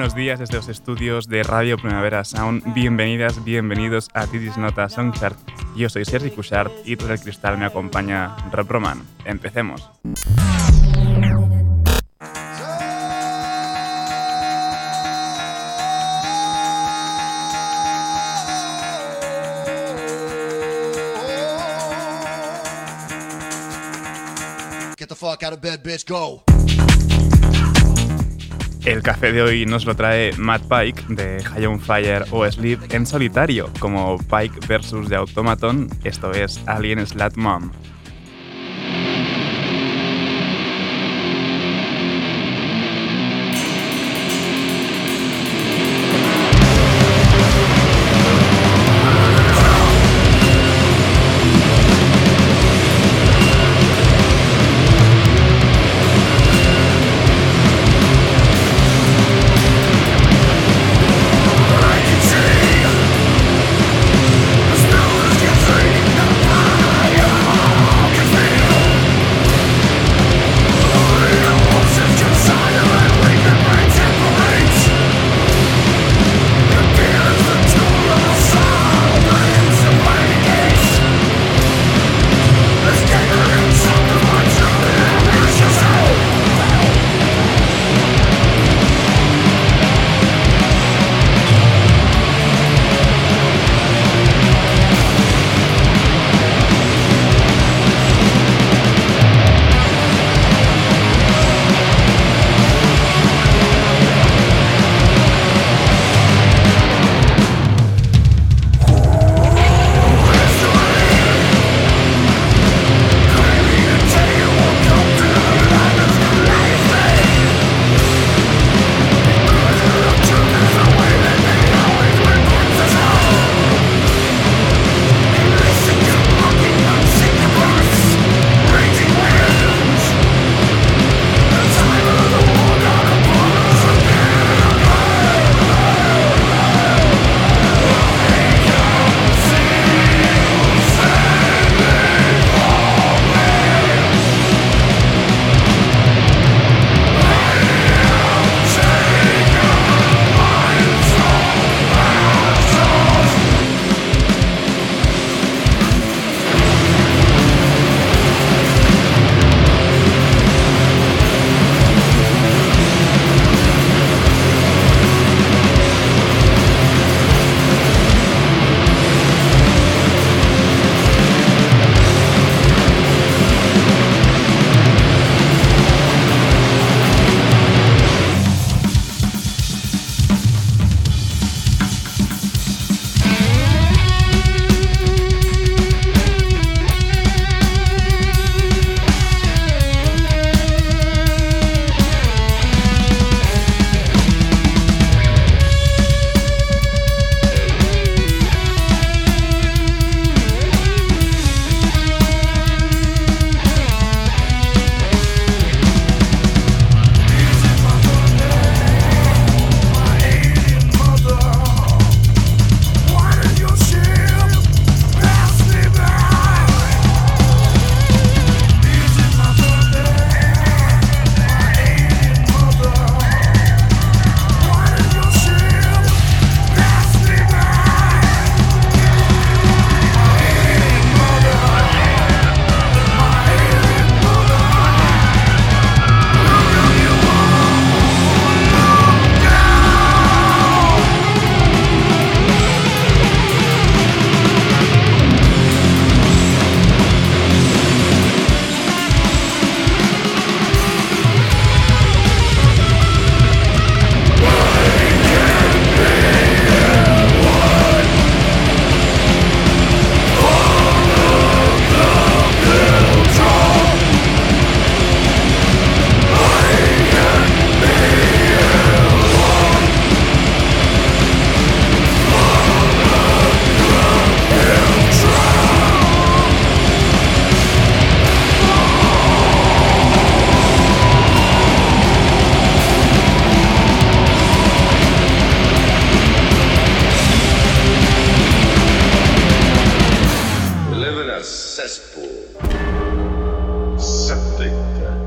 Buenos días desde los estudios de Radio Primavera Sound. Bienvenidas, bienvenidos a Titis Nota Songchart. Yo soy Sergi Cushart y tras el cristal me acompaña Rob Roman. Empecemos. Get the fuck out of bed, bitch, go. El café de hoy nos lo trae Matt Pike de High on Fire o Sleep en solitario, como Pike versus The Automaton, esto es Alien Slat Mom.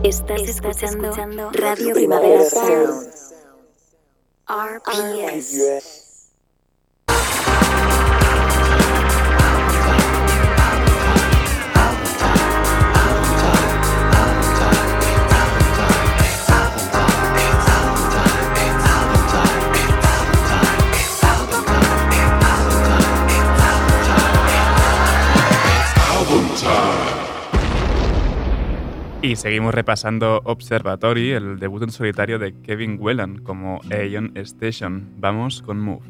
Estás, escuchando, Radio Primavera Sound. RPS. Y seguimos repasando Observatory, el debut en solitario de Kevin Whelan como Aeon Station. Vamos con Move.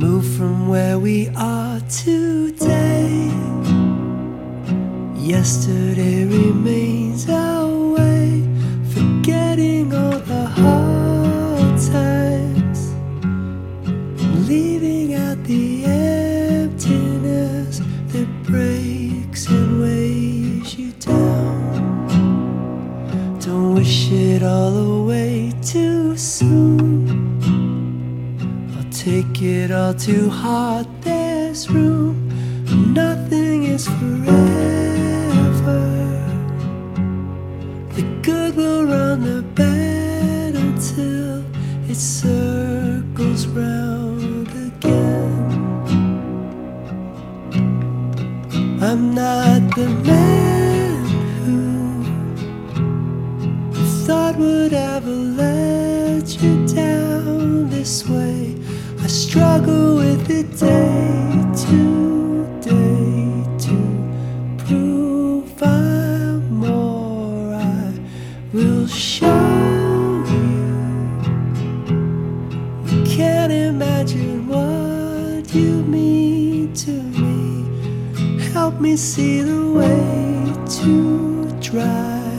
Move from where we are today. Yesterday remains our way, forgetting all the hard times, leaving out the down. Don't wish it all away too soon. I'll take it all too hard. There's room. Nothing is forever. The good will run the bad until it circles round again. I'm not the man thought would ever let you down this way. I struggle with it day to day to prove I'm more. I will show you. You can't imagine what you mean to me. Help me see the way to drive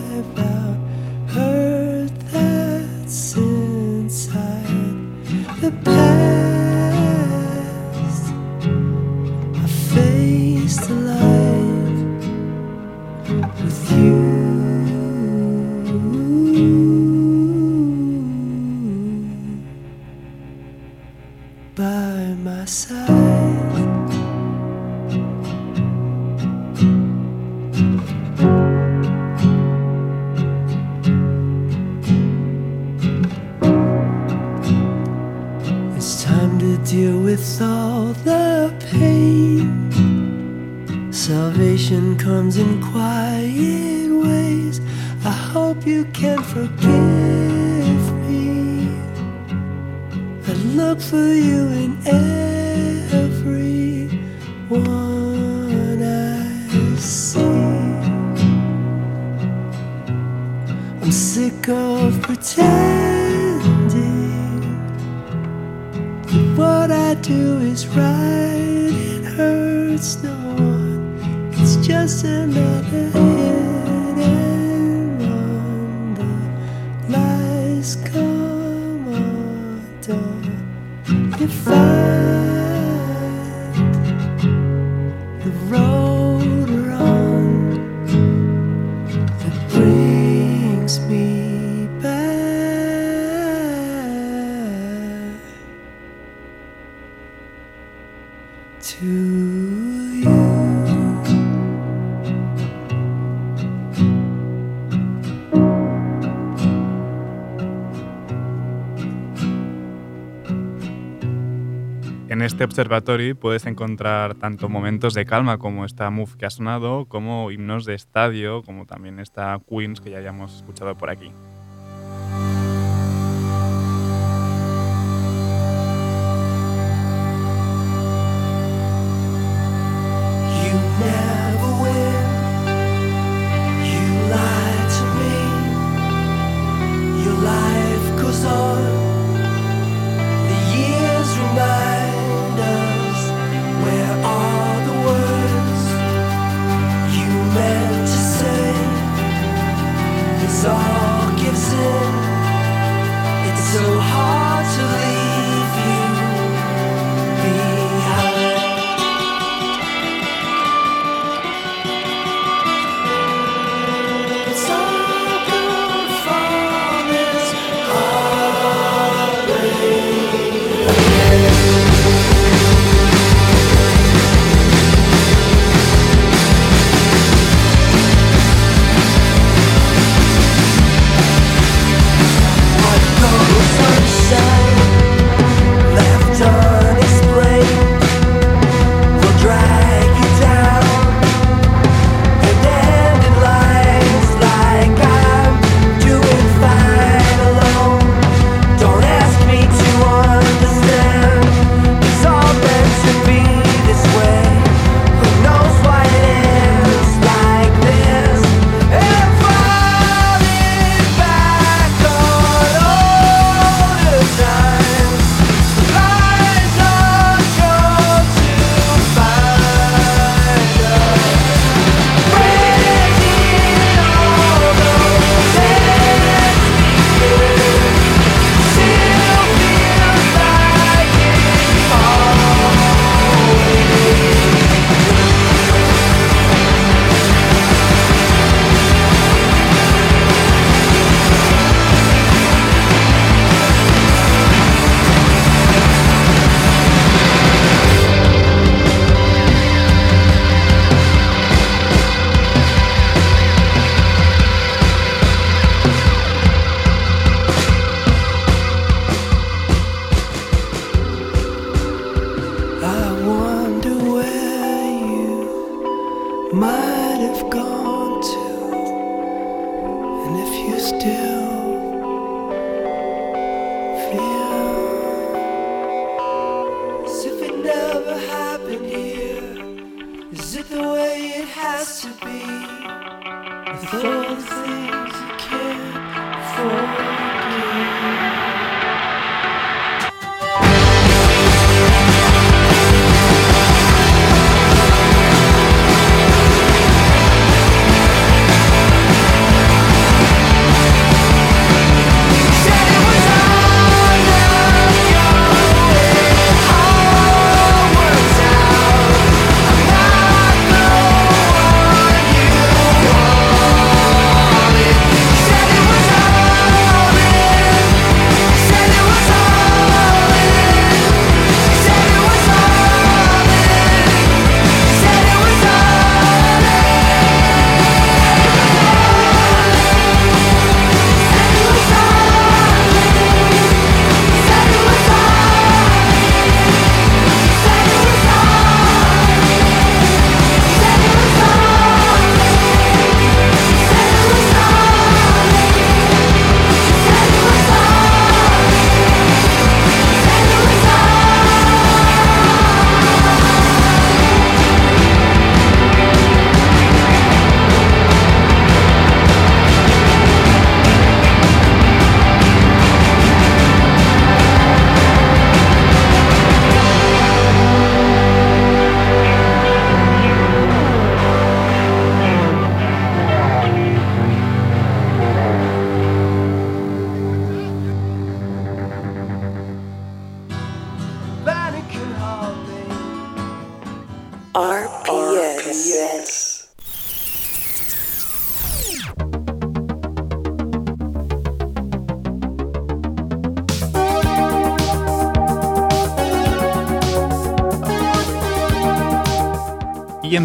este observatory puedes encontrar tanto momentos de calma como esta Move que ha sonado, como himnos de estadio, como también esta Queens que ya hayamos escuchado por aquí.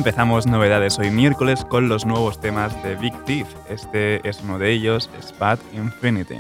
Empezamos novedades hoy miércoles con los nuevos temas de Big Thief. Este es uno de ellos, Spat Infinity.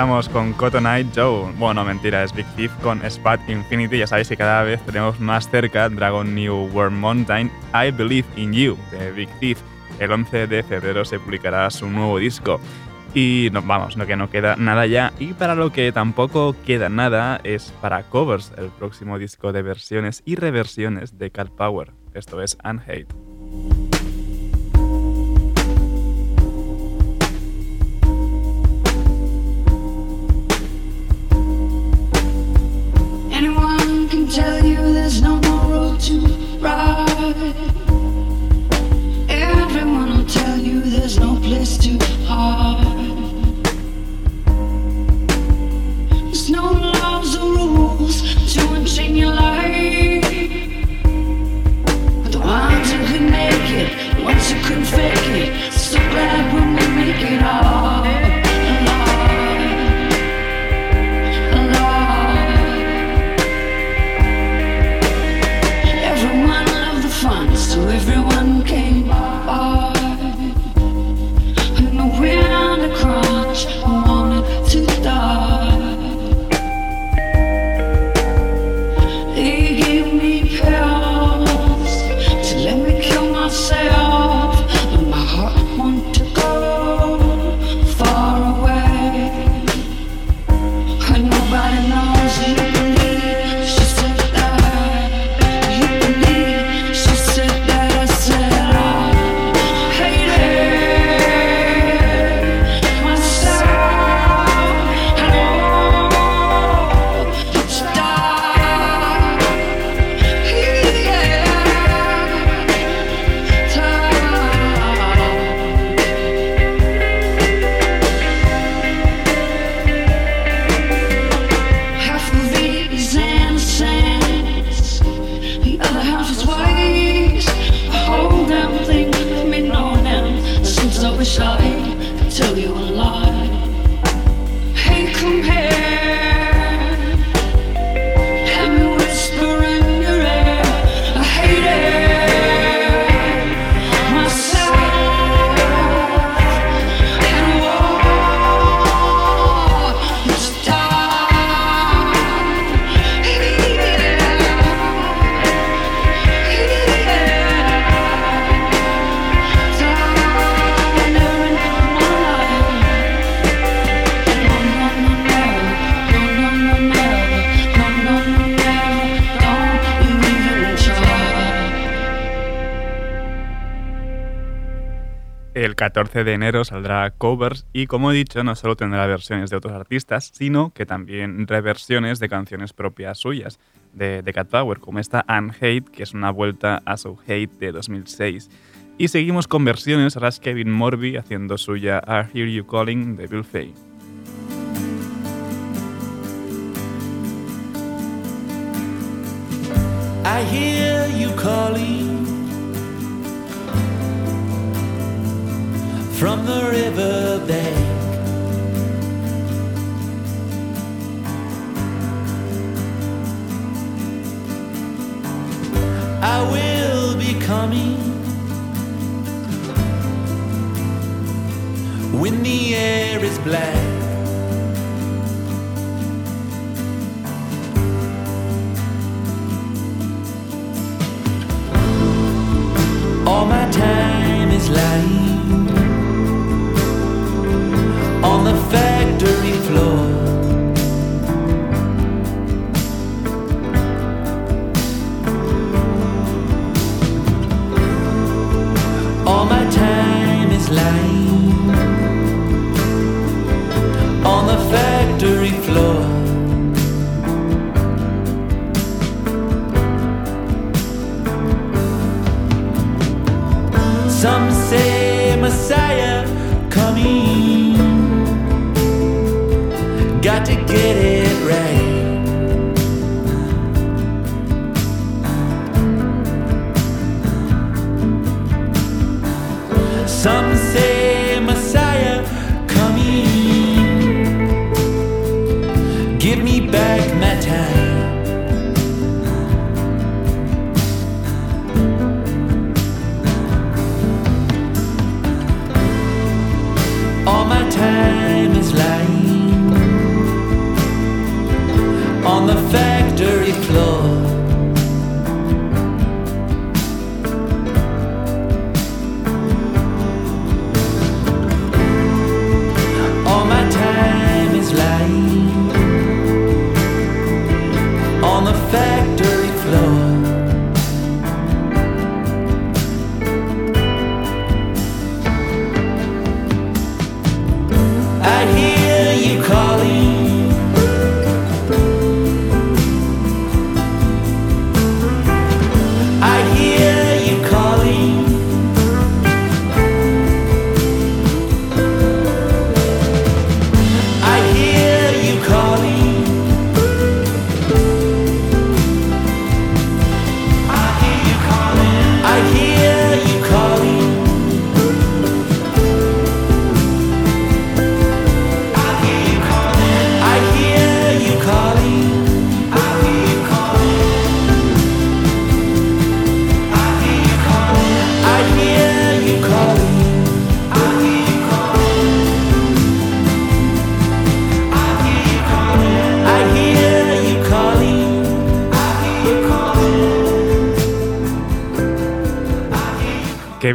Estamos con Cotton Eye Joe. Bueno, mentira, es Big Thief con Spat Infinity. Ya sabéis que cada vez tenemos más cerca Dragon New World Mountain I Believe in You de Big Thief. El 11 de febrero se publicará su nuevo disco. Y no, vamos, no que no queda nada ya. Y para lo que tampoco queda nada es para covers, el próximo disco de versiones y reversiones de Cat Power. Esto es Unhate. Can tell you there's no more road to ride. Everyone will tell you there's no place to hide. There's no laws or rules to unchain your life. But the ones who could make it, the ones who couldn't fake it, so glad when we make it all. 14 de enero saldrá Covers y como he dicho no solo tendrá versiones de otros artistas, sino que también reversiones de canciones propias suyas de, de Cat Power, como esta I'm Hate, que es una vuelta a So Hate de 2006. Y seguimos con versiones, ahora es Kevin Morby haciendo suya I Hear You Calling de Bill Fay. I hear you calling from the river bank. I will be coming when the air is black. All my time is lying.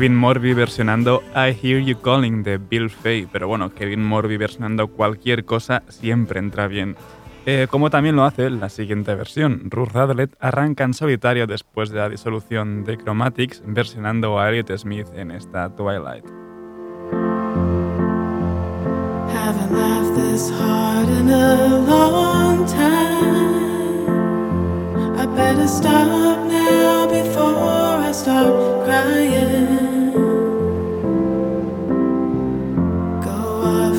Kevin Morby versionando I Hear You Calling de Bill Fay, pero bueno, Kevin Morby versionando cualquier cosa siempre entra bien. Eh, como también lo hace la siguiente versión, Ruth Radlett arranca en solitario después de la disolución de Chromatics versionando a Elliot Smith en esta Twilight. better stop now before I start crying.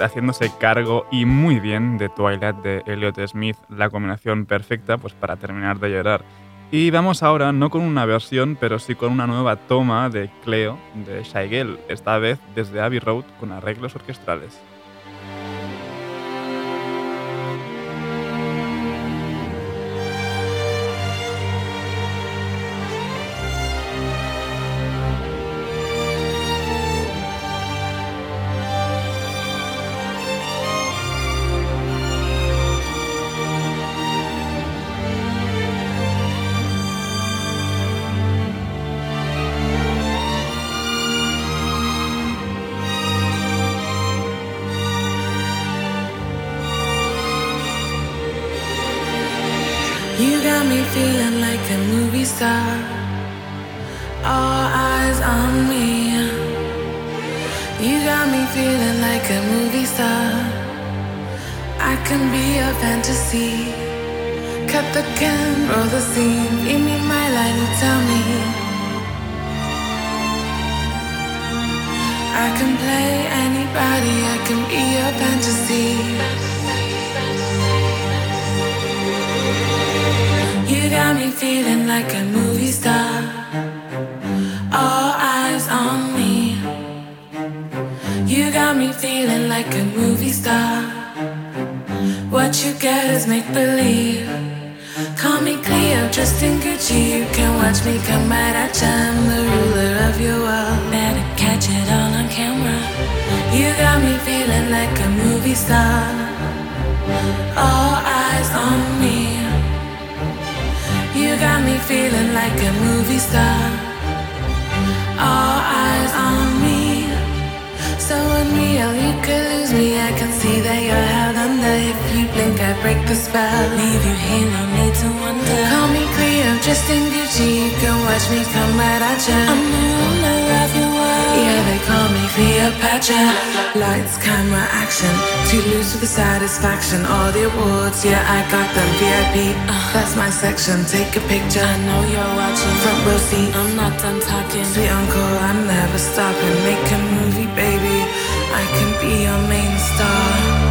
Haciéndose cargo y muy bien de Twilight de Elliot Smith, la combinación perfecta pues, para terminar de llorar. Y vamos ahora no con una versión, pero sí con una nueva toma de Cleo de Shaigel, esta vez desde Abbey Road con arreglos orquestales. Like a movie star. All eyes on me. You got me feeling like a movie star. I can be a fantasy. Cut the camera, the scene. Give me my line, you tell me. I can play anybody, I can be a fantasy. Me feeling like a movie star. All eyes on me. You got me feeling like a movie star. What you get is make believe. Call me Cleo, dressed in Gucci. You can watch me come right at you. I'm the ruler of your world. Better catch it all on camera. You got me feeling like a movie star. All eyes on me. You got me feeling like a movie star. All eyes on me. So unreal, you could lose me. I can see that you're held under. If you blink, I break the spell. Leave you here, no need to wonder. Call me Cleo, just in Gucci. You can watch me come right at you. I'm the ruler of world. Yeah, they call me Cleopatra. Lights, camera, action. Too loose for the satisfaction. All the awards, yeah, I got them VIP. Uh. That's my section. Take a picture. I know you're watching. Front row seat. I'm not done talking. Sweet uncle, I'm never stopping. Make a movie, baby. I can be your main star.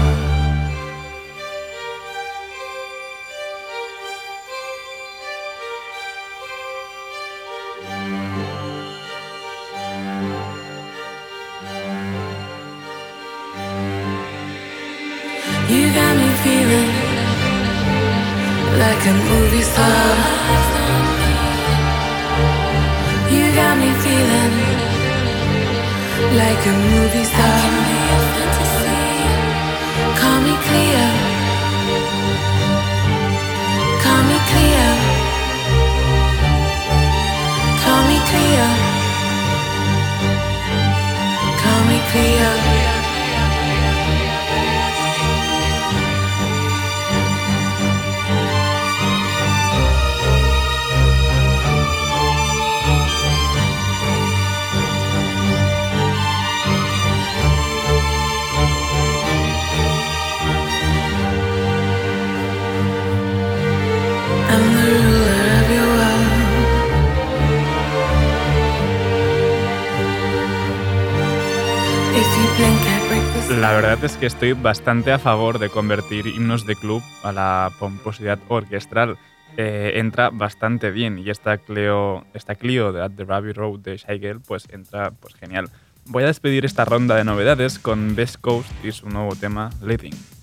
Like a es que estoy bastante a favor de convertir himnos de club a la pomposidad orquestral. Eh, entra bastante bien y esta Cleo, esta Clio de At the Rabbit Road de Shy Girl, pues entra pues genial. Voy a despedir esta ronda de novedades con Best Coast y su nuevo tema Leading.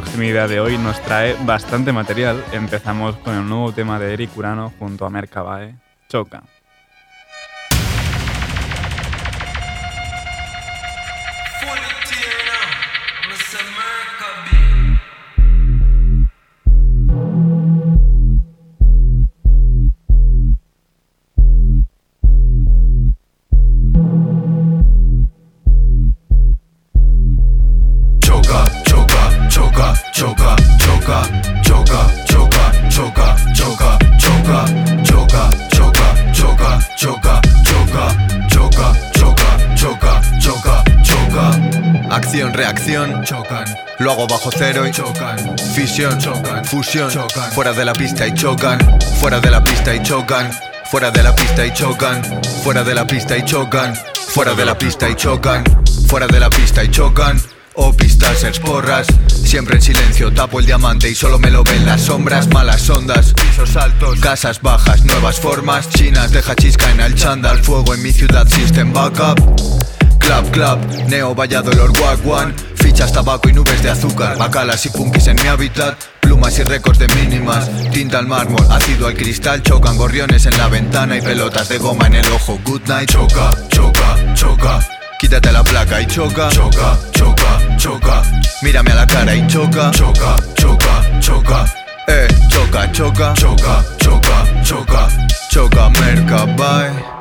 Proximidad de hoy nos trae bastante material. Empezamos con el nuevo tema de Eric Urano junto a Mercabae, choca, chocan. Fusión, chocan. Fuera de la pista y chocan. Fuera de la pista y chocan. Fuera de la pista y chocan. Fuera de la pista y chocan. Fuera de la pista y chocan. Fuera de la pista y chocan. O pistas, porras Siempre en silencio, tapo el diamante y solo me lo ven las sombras Malas ondas, pisos altos, casas bajas, nuevas formas Chinas, deja chisca en el chándal Fuego en mi ciudad, system backup Club, club, neo, valladolor, wagwan Fichas, tabaco y nubes de azúcar Bacalas y punkis en mi hábitat Plumas y récords de mínimas Tinta al mármol, ácido al cristal Chocan gorriones en la ventana y pelotas de goma en el ojo Good night, choca, choca, choca Quítate la placa y choca, choca, choca, choca. Mírame a la cara y choca, choca, choca, choca. Eh, choca, choca, choca, choca, choca. Choca, merca, bye.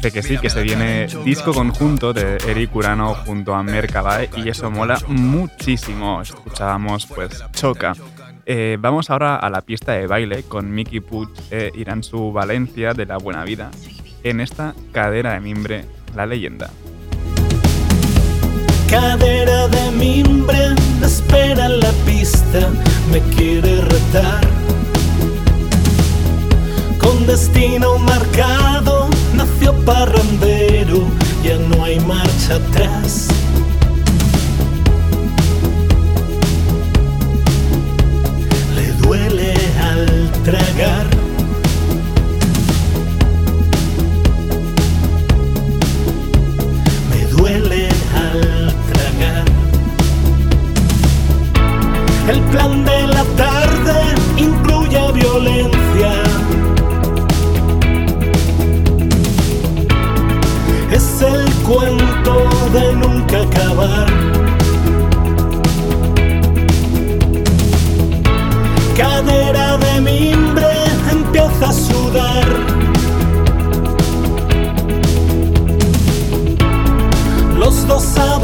Parece que sí, que se viene disco conjunto de Eric Urano junto a Mercabae y eso mola muchísimo. Escuchábamos pues Choca. Eh, vamos ahora a la pista de baile con Mickey Puig e Iransu Valencia de La Buena Vida en esta cadera de mimbre, la leyenda. Cadera de mimbre, espera en la pista, me quiere retar. Con destino marcado, nació parrandero, ya no hay marcha atrás. Le duele al tragar.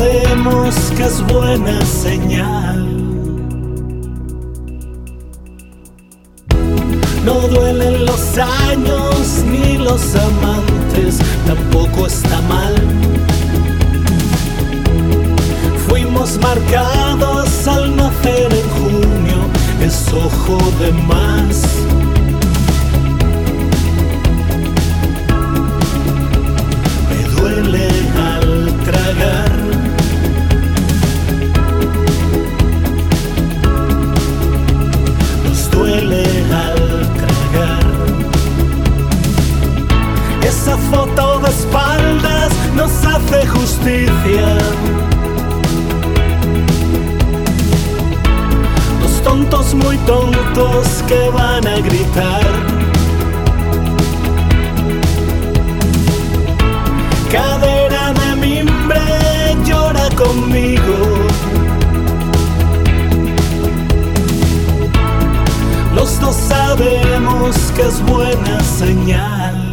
Sabemos que es buena señal. No duelen los años ni los amantes, tampoco está mal. Fuimos marcados al nacer en junio, es ojo de más. Me duele al tragar. foto de espaldas nos hace justicia. Los tontos muy tontos que van a gritar. Cadera de mimbre llora conmigo. Los dos sabemos que es buena señal.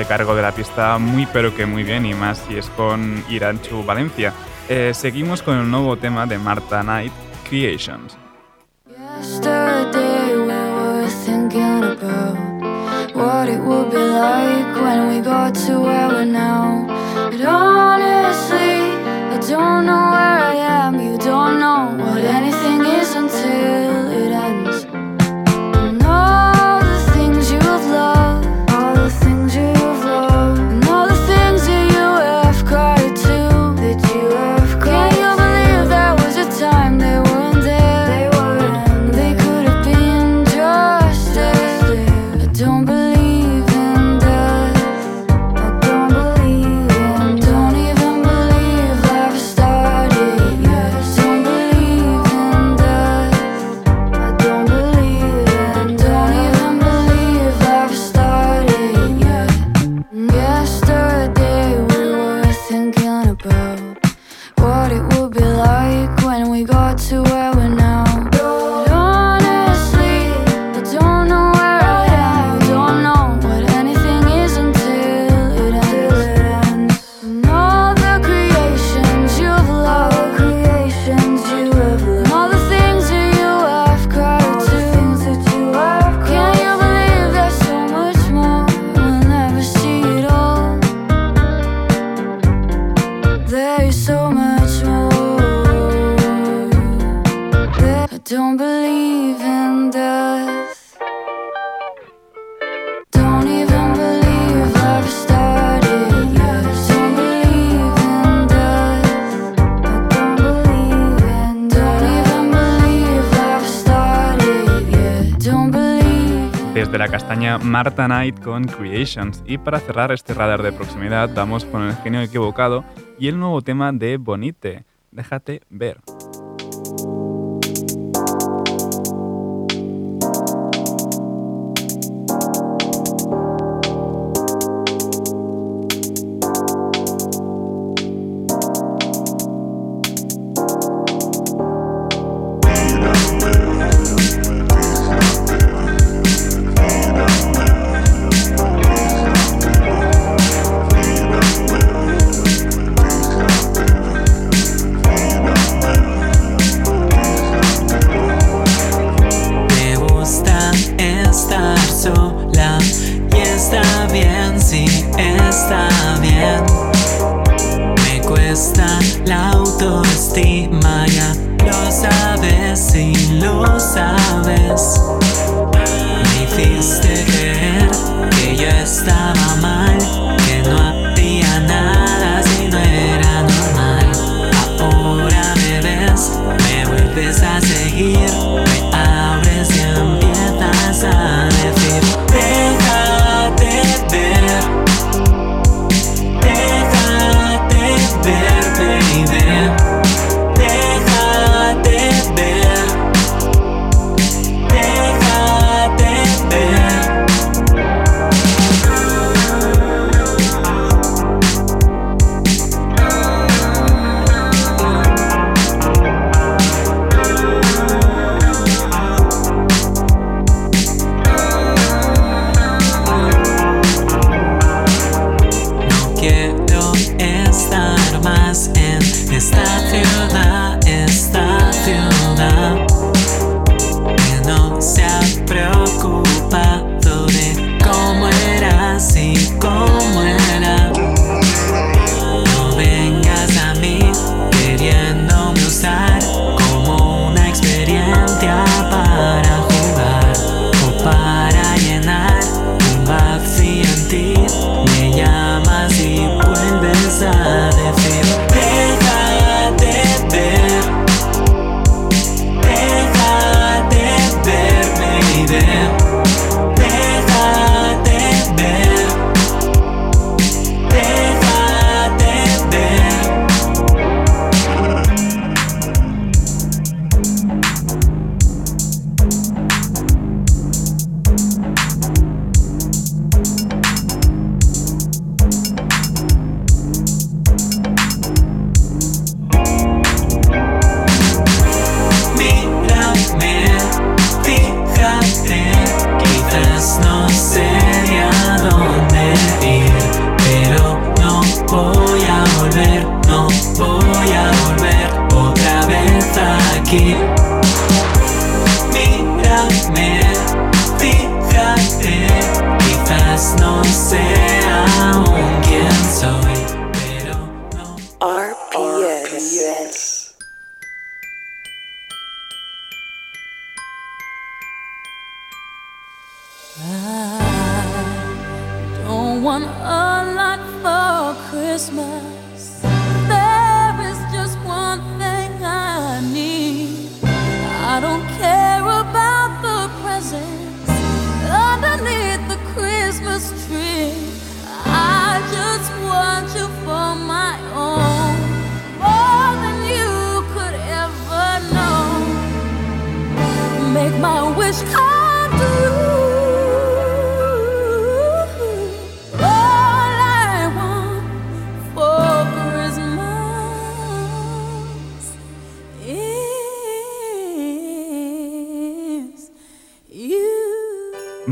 hacerse cargo de la pista muy pero que muy bien y más si es con Iranchu Valencia. Eh, seguimos con el nuevo tema de Marta Knight, Creations. we Marta Knight con Creations. Y para cerrar este radar de proximidad, vamos con el genio equivocado y el nuevo tema de Bonite. Déjate ver.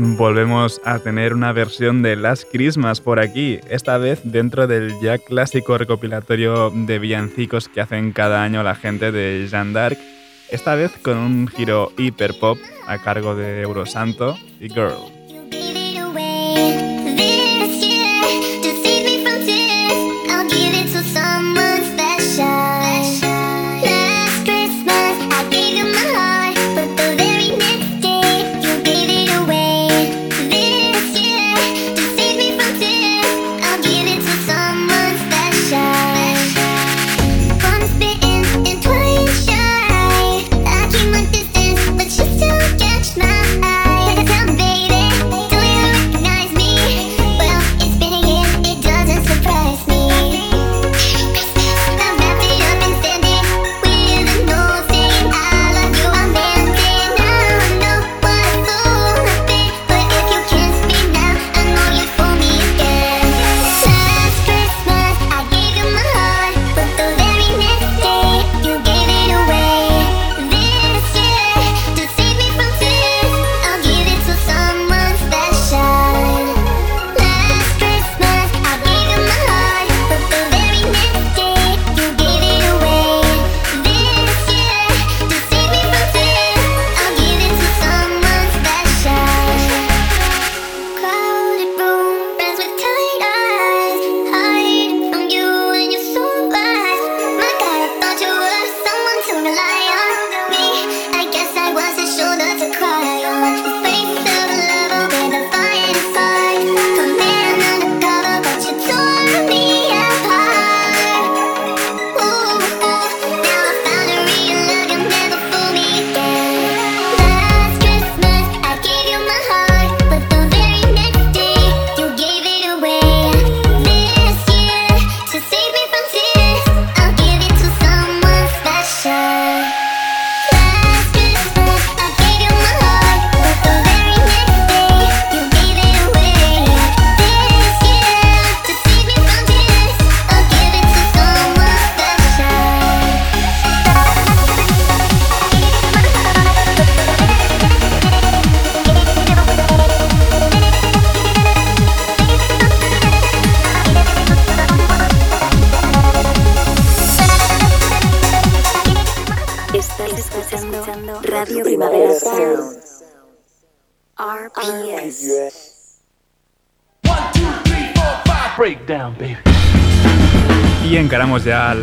Volvemos a tener una versión de Last Christmas por aquí, esta vez dentro del ya clásico recopilatorio de villancicos que hacen cada año la gente de Jeanne d'Arc, esta vez con un giro hiper pop a cargo de Eurosanto y Girl.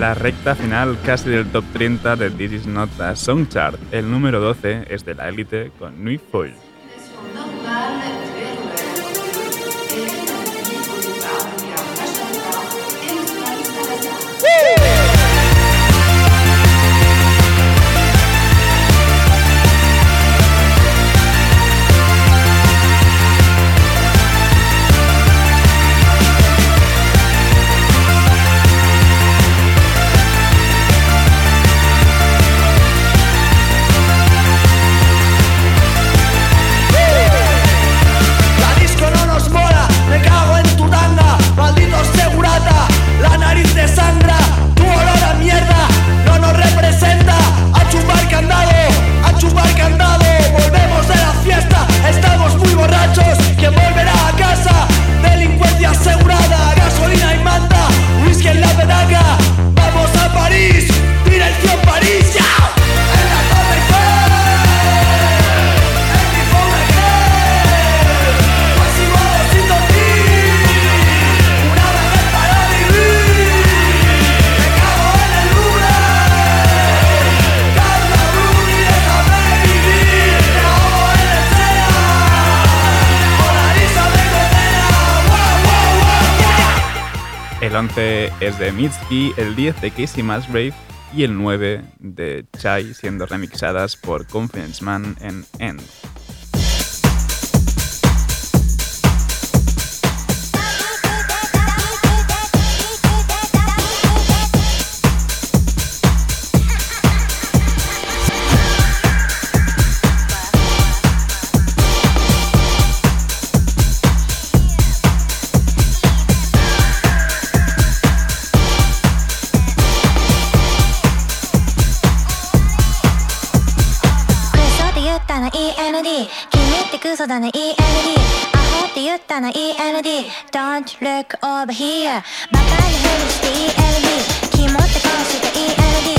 La recta final casi del top 30 de This Is Not a Song Chart. El número 12 es de la élite con Nuit Foil. es de Mitski, el 10 de Casey Musgrave y el 9 de Chai siendo remixadas por Confidence Man en End. たな END アホって言ったな END Don't look over here バカにふりして END 肝って顔して END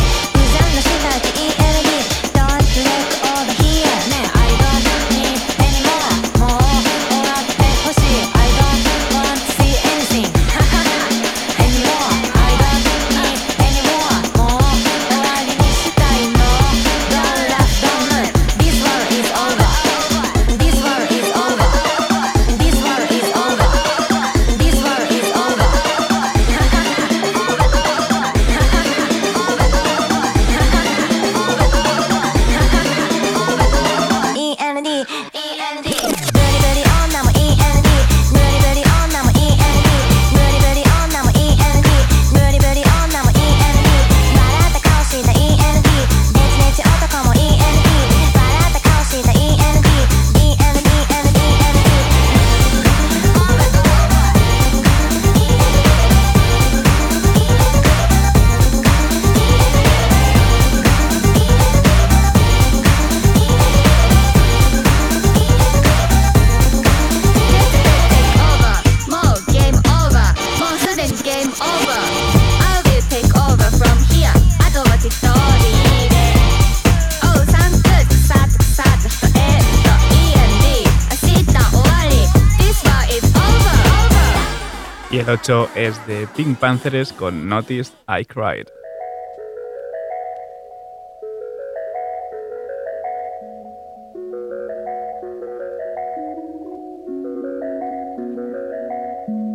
es de Pink Panthers con Noticed I Cried.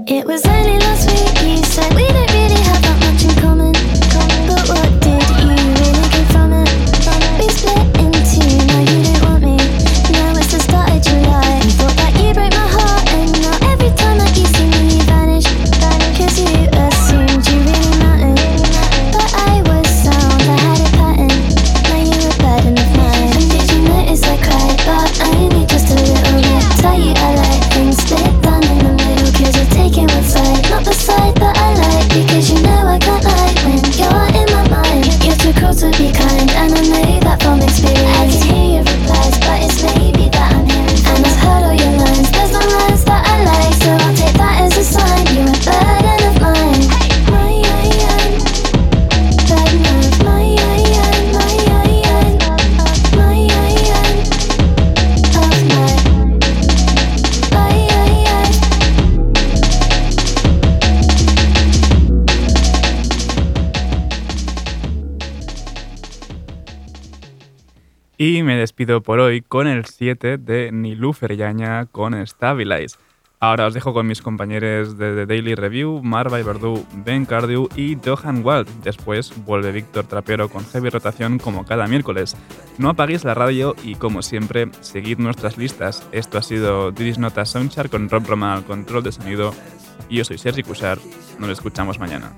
It was despido por hoy con el 7 de Nilú Yaña con Stabilize. Ahora os dejo con mis compañeros de The Daily Review, Marva Verdú, Ben Cardew y Johan Wald. Después vuelve Víctor Trapero con heavy rotación como cada miércoles. No apaguéis la radio y, como siempre, seguid nuestras listas. Esto ha sido Diris Nota Soundchart con Rob Roma al control de sonido. Y yo soy Sergi Cushar. Nos escuchamos mañana.